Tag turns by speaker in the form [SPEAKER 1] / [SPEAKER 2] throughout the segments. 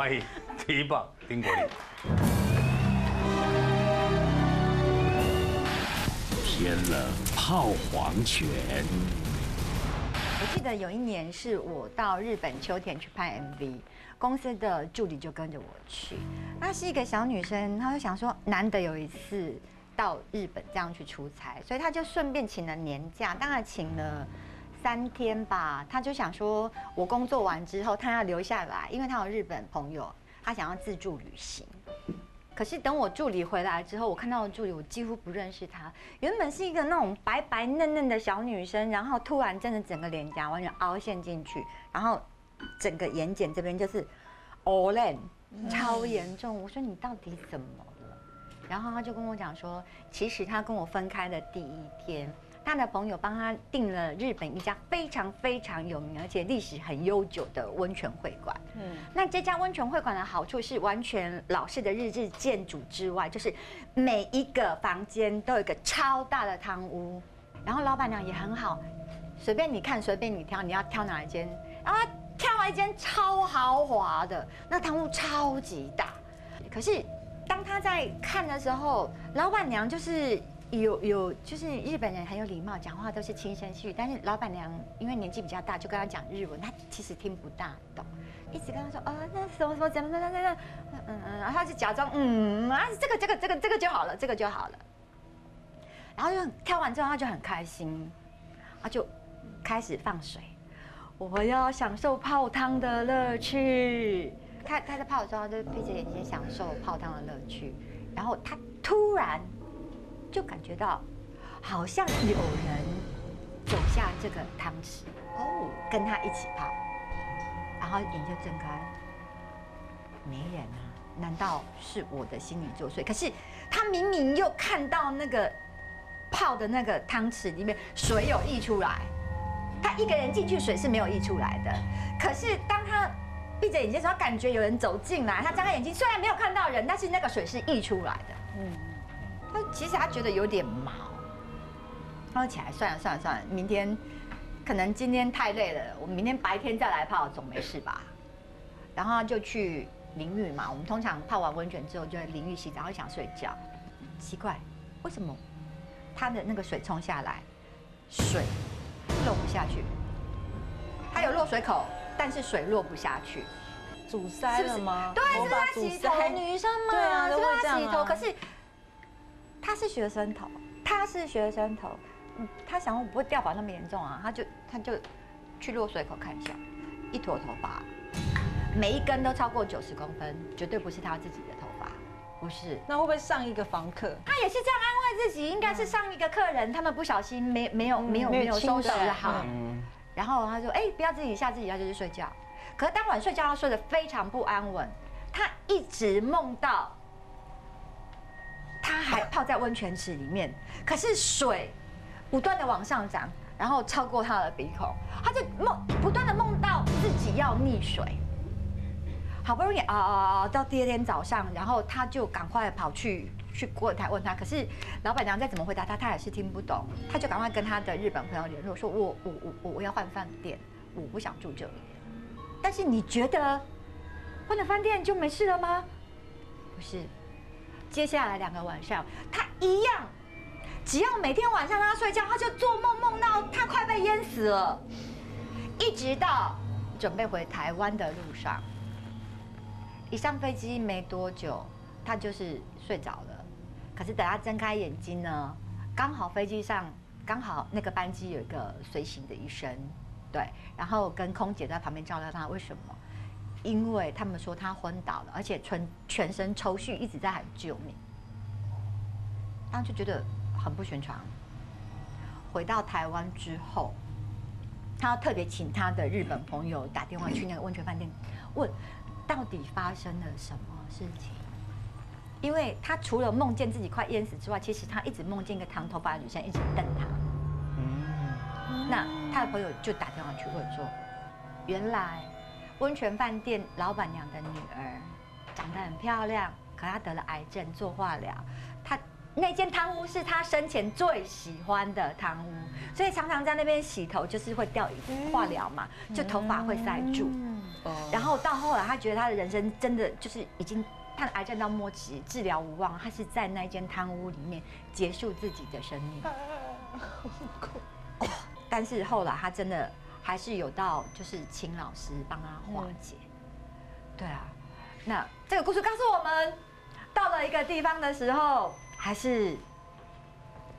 [SPEAKER 1] 欢迎第一棒丁国立。
[SPEAKER 2] 添了炮黄泉。
[SPEAKER 3] 我记得有一年是我到日本秋田去拍 MV，公司的助理就跟着我去。她是一个小女生，她就想说难得有一次到日本这样去出差，所以她就顺便请了年假，当然请了三天吧。他就想说，我工作完之后，他要留下来，因为他有日本朋友，他想要自助旅行。可是等我助理回来之后，我看到助理，我几乎不认识她。原本是一个那种白白嫩嫩的小女生，然后突然真的整个脸颊完全凹陷进去，然后整个眼睑这边就是 all in，超严重。我说你到底怎么了？然后他就跟我讲说，其实他跟我分开的第一天。他的朋友帮他订了日本一家非常非常有名而且历史很悠久的温泉会馆。嗯，那这家温泉会馆的好处是完全老式的日式建筑之外，就是每一个房间都有一个超大的汤屋，然后老板娘也很好，随便你看，随便你挑，你要挑哪一间，然后挑了一间超豪华的，那汤屋超级大。可是当他在看的时候，老板娘就是。有有，就是日本人很有礼貌，讲话都是轻声细语。但是老板娘因为年纪比较大，就跟他讲日文，他其实听不大懂，一直跟他说啊，那什么什么怎么怎么怎么，嗯嗯，然后他就假装嗯啊，这个这个这个这个就好了，这个就好了。然后就跳完之后，他就很开心，他就开始放水，我要享受泡汤的乐趣。他他在泡的时候，就闭着眼睛享受泡汤的乐趣。然后他突然。就感觉到，好像有人走下这个汤池哦，跟他一起泡，然后眼就睁开，没人啊？难道是我的心理作祟？可是他明明又看到那个泡的那个汤池里面水有溢出来，他一个人进去水是没有溢出来的。可是当他闭着眼睛的时候，感觉有人走进来，他张开眼睛，虽然没有看到人，但是那个水是溢出来的。嗯。他其实他觉得有点毛，他说起来算了算了算了，明天可能今天太累了，我们明天白天再来泡总没事吧？然后就去淋浴嘛，我们通常泡完温泉之后就在淋浴洗澡，会想睡觉。奇怪，为什么他的那个水冲下来，水落不下去？他有落水口，但是水落不下去，
[SPEAKER 4] 阻塞了吗？
[SPEAKER 3] 对，是他洗头女生吗？
[SPEAKER 4] 对啊，是他洗头，
[SPEAKER 3] 可是。他是学生头，他是学生头，嗯，他想我不会掉发那么严重啊，他就他就去落水口看一下，一坨头发，每一根都超过九十公分，绝对不是他自己的头发，不是。
[SPEAKER 4] 那会不会上一个房客？
[SPEAKER 3] 他也是这样安慰自己，应该是上一个客人，他们不小心没没有没有没有收拾好，然后他说，哎，不要自己吓自己，要就去睡觉。可是当晚睡觉他睡得非常不安稳，他一直梦到。他还泡在温泉池里面，可是水不断的往上涨，然后超过他的鼻孔，他就梦不断的梦到自己要溺水。好不容易啊啊啊！到第二天早上，然后他就赶快跑去去柜台问他，可是老板娘再怎么回答他，他也是听不懂。他就赶快跟他的日本朋友联络，说我我我我要换饭店，我不想住这里。但是你觉得换了饭店就没事了吗？不是。接下来两个晚上，他一样，只要每天晚上他睡觉，他就做梦梦到他快被淹死了，一直到准备回台湾的路上，一上飞机没多久，他就是睡着了。可是等他睁开眼睛呢，刚好飞机上刚好那个班机有一个随行的医生，对，然后跟空姐在旁边照料他，为什么？因为他们说他昏倒了，而且全全身抽搐，一直在喊救命，他就觉得很不寻常。回到台湾之后，他要特别请他的日本朋友打电话去那个温泉饭店，问到底发生了什么事情。因为他除了梦见自己快淹死之外，其实他一直梦见一个长头发的女生一直瞪他。嗯，那他的朋友就打电话去问说，原来。温泉饭店老板娘的女儿长得很漂亮，可她得了癌症做化疗，她那间汤屋是她生前最喜欢的汤屋，所以常常在那边洗头，就是会掉化疗嘛，就头发会塞住。然后到后来，她觉得她的人生真的就是已经看癌症到末期，治疗无望，他是在那间汤屋里面结束自己的生命。但是后来他真的还是有到，就是请老师帮他化解。对啊，那这个故事告诉我们，到了一个地方的时候，还是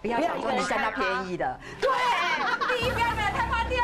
[SPEAKER 3] 不要想说你占到便宜的。对，第一不要买太花店，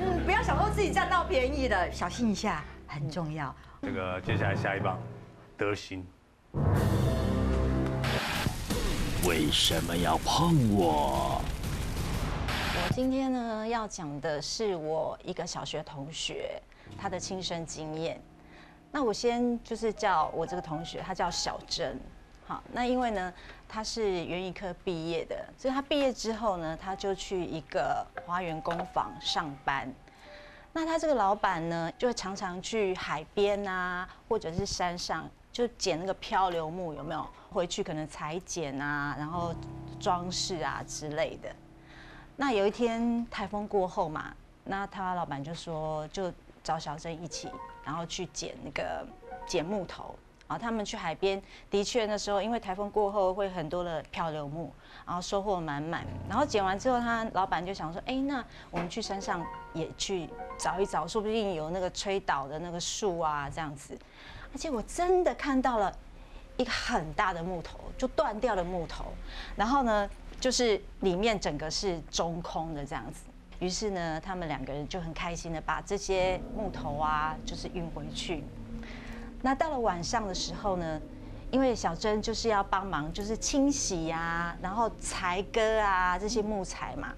[SPEAKER 3] 嗯，不要想说自己占到便宜的，小心一下，很重要。
[SPEAKER 1] 这个接下来下一棒，德行。
[SPEAKER 2] 为什么要碰
[SPEAKER 4] 我？今天呢要讲的是我一个小学同学他的亲身经验。那我先就是叫我这个同学，他叫小珍。好，那因为呢他是园艺科毕业的，所以他毕业之后呢，他就去一个花园工坊上班。那他这个老板呢，就会常常去海边啊，或者是山上，就捡那个漂流木，有没有？回去可能裁剪啊，然后装饰啊之类的。那有一天台风过后嘛，那他老板就说，就找小珍一起，然后去捡那个捡木头。啊，他们去海边，的确那时候因为台风过后会很多的漂流木，然后收获满满。然后捡完之后，他老板就想说，哎，那我们去山上也去找一找，说不定有那个吹倒的那个树啊这样子。而且我真的看到了一个很大的木头，就断掉的木头。然后呢？就是里面整个是中空的这样子，于是呢，他们两个人就很开心的把这些木头啊，就是运回去。那到了晚上的时候呢，因为小珍就是要帮忙，就是清洗呀，然后裁割啊这些木材嘛。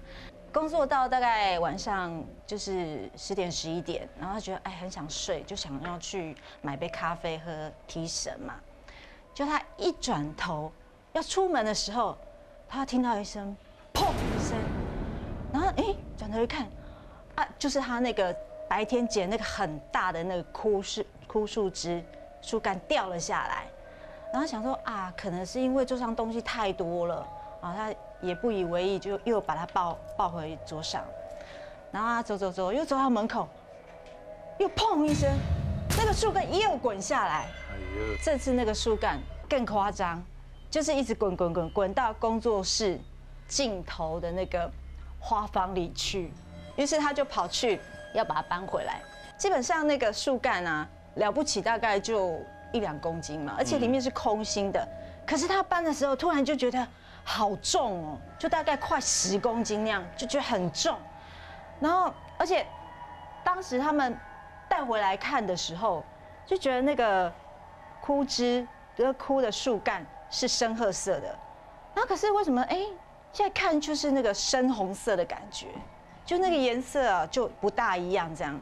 [SPEAKER 4] 工作到大概晚上就是十点十一点，然后他觉得哎很想睡，就想要去买杯咖啡喝提神嘛。就他一转头要出门的时候。他听到一声“砰”一声，然后哎，转头一看，啊，就是他那个白天捡那个很大的那个枯树枯树枝树干掉了下来，然后想说啊，可能是因为桌上东西太多了啊，他也不以为意，就又把它抱抱回桌上，然后他走走走，又走到门口，又砰一声，那个树干又滚下来，哎呦，这次那个树干更夸张。就是一直滚滚滚滚到工作室尽头的那个花房里去，于是他就跑去要把它搬回来。基本上那个树干啊，了不起大概就一两公斤嘛，而且里面是空心的。可是他搬的时候，突然就觉得好重哦，就大概快十公斤那样，就觉得很重。然后，而且当时他们带回来看的时候，就觉得那个枯枝、那个枯的树干。是深褐色的，然后可是为什么哎，现在看就是那个深红色的感觉，就那个颜色啊就不大一样这样，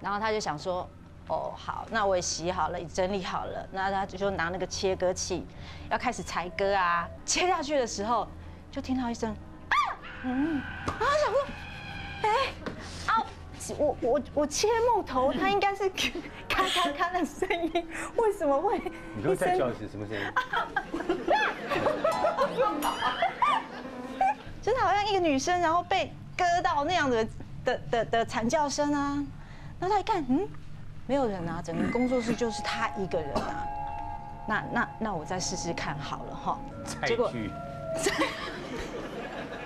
[SPEAKER 4] 然后他就想说，哦好，那我也洗好了，也整理好了，那他就拿那个切割器要开始裁割啊，切下去的时候就听到一声啊，嗯，啊想说，哎。我我我切木头，它应该是咔咔咔的声音，为什么会？
[SPEAKER 1] 你刚才叫的是什么声音？
[SPEAKER 4] 真的好像一个女生，然后被割到那样的的的的惨叫声啊！然后他一看，嗯，没有人啊，整个工作室就是他一个人啊。那那那我再试试看好了哈。
[SPEAKER 1] 再聚。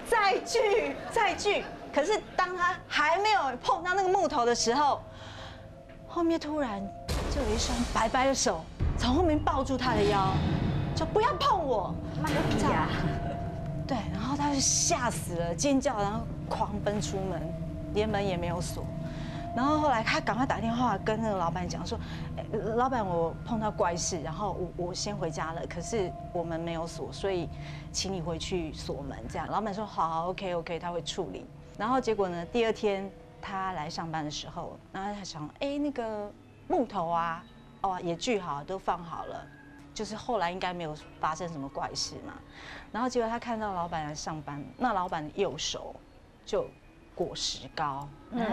[SPEAKER 4] 再聚再聚。可是当他还没有碰到那个木头的时候，后面突然就有一双白白的手从后面抱住他的腰，就不要碰我，
[SPEAKER 3] 妈呀！
[SPEAKER 4] 对，然后他就吓死了，尖叫，然后狂奔出门，连门也没有锁。然后后来他赶快打电话跟那个老板讲说：“老板，我碰到怪事，然后我我先回家了，可是我们没有锁，所以请你回去锁门。”这样，老板说：“好，OK OK，他会处理。”然后结果呢？第二天他来上班的时候，然后他想，哎，那个木头啊，哦，也锯好，都放好了，就是后来应该没有发生什么怪事嘛。然后结果他看到老板来上班，那老板的右手就果石膏，嗯，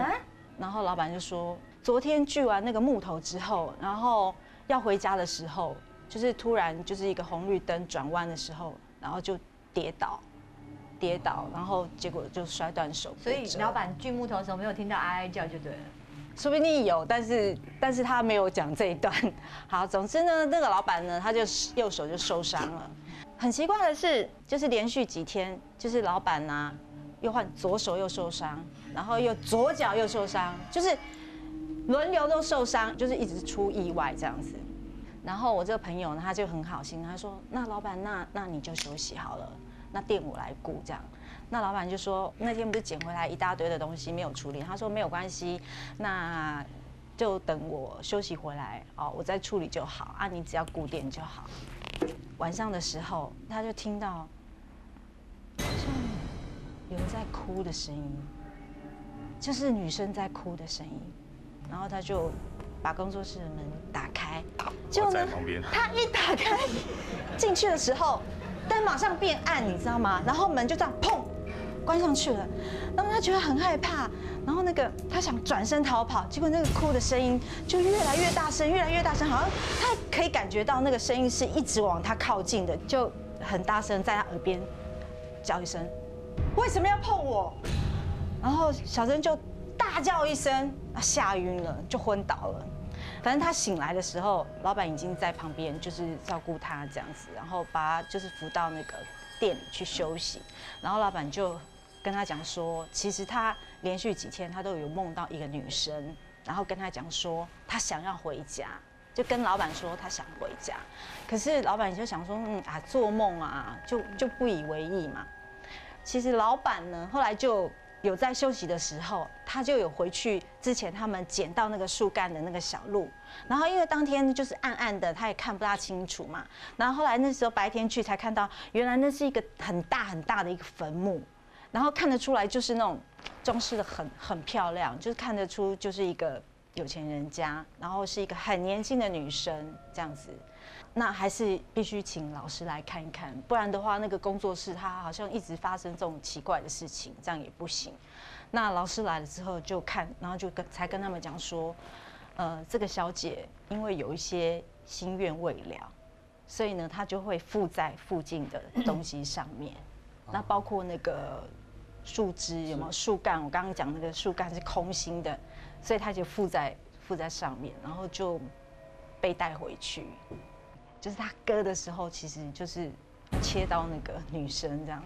[SPEAKER 4] 然后老板就说，昨天锯完那个木头之后，然后要回家的时候，就是突然就是一个红绿灯转弯的时候，然后就跌倒，跌倒，然后结果就摔断手。
[SPEAKER 3] 所以老板锯木头的时候没有听到哀哀叫就对了。
[SPEAKER 4] 说不定有，但是但是他没有讲这一段。好，总之呢，那个老板呢，他就右手就受伤了。很奇怪的是，就是连续几天，就是老板呢又换左手又受伤，然后又左脚又受伤，就是轮流都受伤，就是一直出意外这样子。然后我这个朋友呢，他就很好心，他说：“那老板，那那你就休息好了，那店我来顾这样。”那老板就说：“那天不是捡回来一大堆的东西没有处理？”他说：“没有关系，那就等我休息回来哦，我再处理就好啊，你只要顾店就好。”晚上的时候，他就听到好像有人在哭的声音，就是女生在哭的声音，然后他就把工作室的门打开，结
[SPEAKER 1] 我
[SPEAKER 4] 果呢，
[SPEAKER 1] 在旁边，
[SPEAKER 4] 他一打开进去的时候，灯马上变暗，你知道吗？然后门就这样砰关上去了，然后他觉得很害怕，然后那个他想转身逃跑，结果那个哭的声音就越来越大声，越来越大声，好像他可以感觉到那个声音是一直往他靠近的，就很大声在他耳边叫一声：“为什么要碰我？”然后小珍就大叫一声，吓晕了，就昏倒了。反正他醒来的时候，老板已经在旁边，就是照顾他这样子，然后把他就是扶到那个店里去休息。然后老板就跟他讲说，其实他连续几天他都有梦到一个女生，然后跟他讲说他想要回家，就跟老板说他想回家。可是老板就想说，嗯啊，做梦啊，就就不以为意嘛。其实老板呢，后来就有在休息的时候，他就有回去之前他们捡到那个树干的那个小路，然后因为当天就是暗暗的，他也看不大清楚嘛。然后后来那时候白天去才看到，原来那是一个很大很大的一个坟墓，然后看得出来就是那种装饰的很很漂亮，就是看得出就是一个有钱人家，然后是一个很年轻的女生这样子。那还是必须请老师来看一看，不然的话，那个工作室它好像一直发生这种奇怪的事情，这样也不行。那老师来了之后就看，然后就跟才跟他们讲说，呃，这个小姐因为有一些心愿未了，所以呢，她就会附在附近的东西上面，那包括那个树枝有没有树干？我刚刚讲那个树干是空心的，所以它就附在附在上面，然后就被带回去。就是他割的时候，其实就是切到那个女生这样。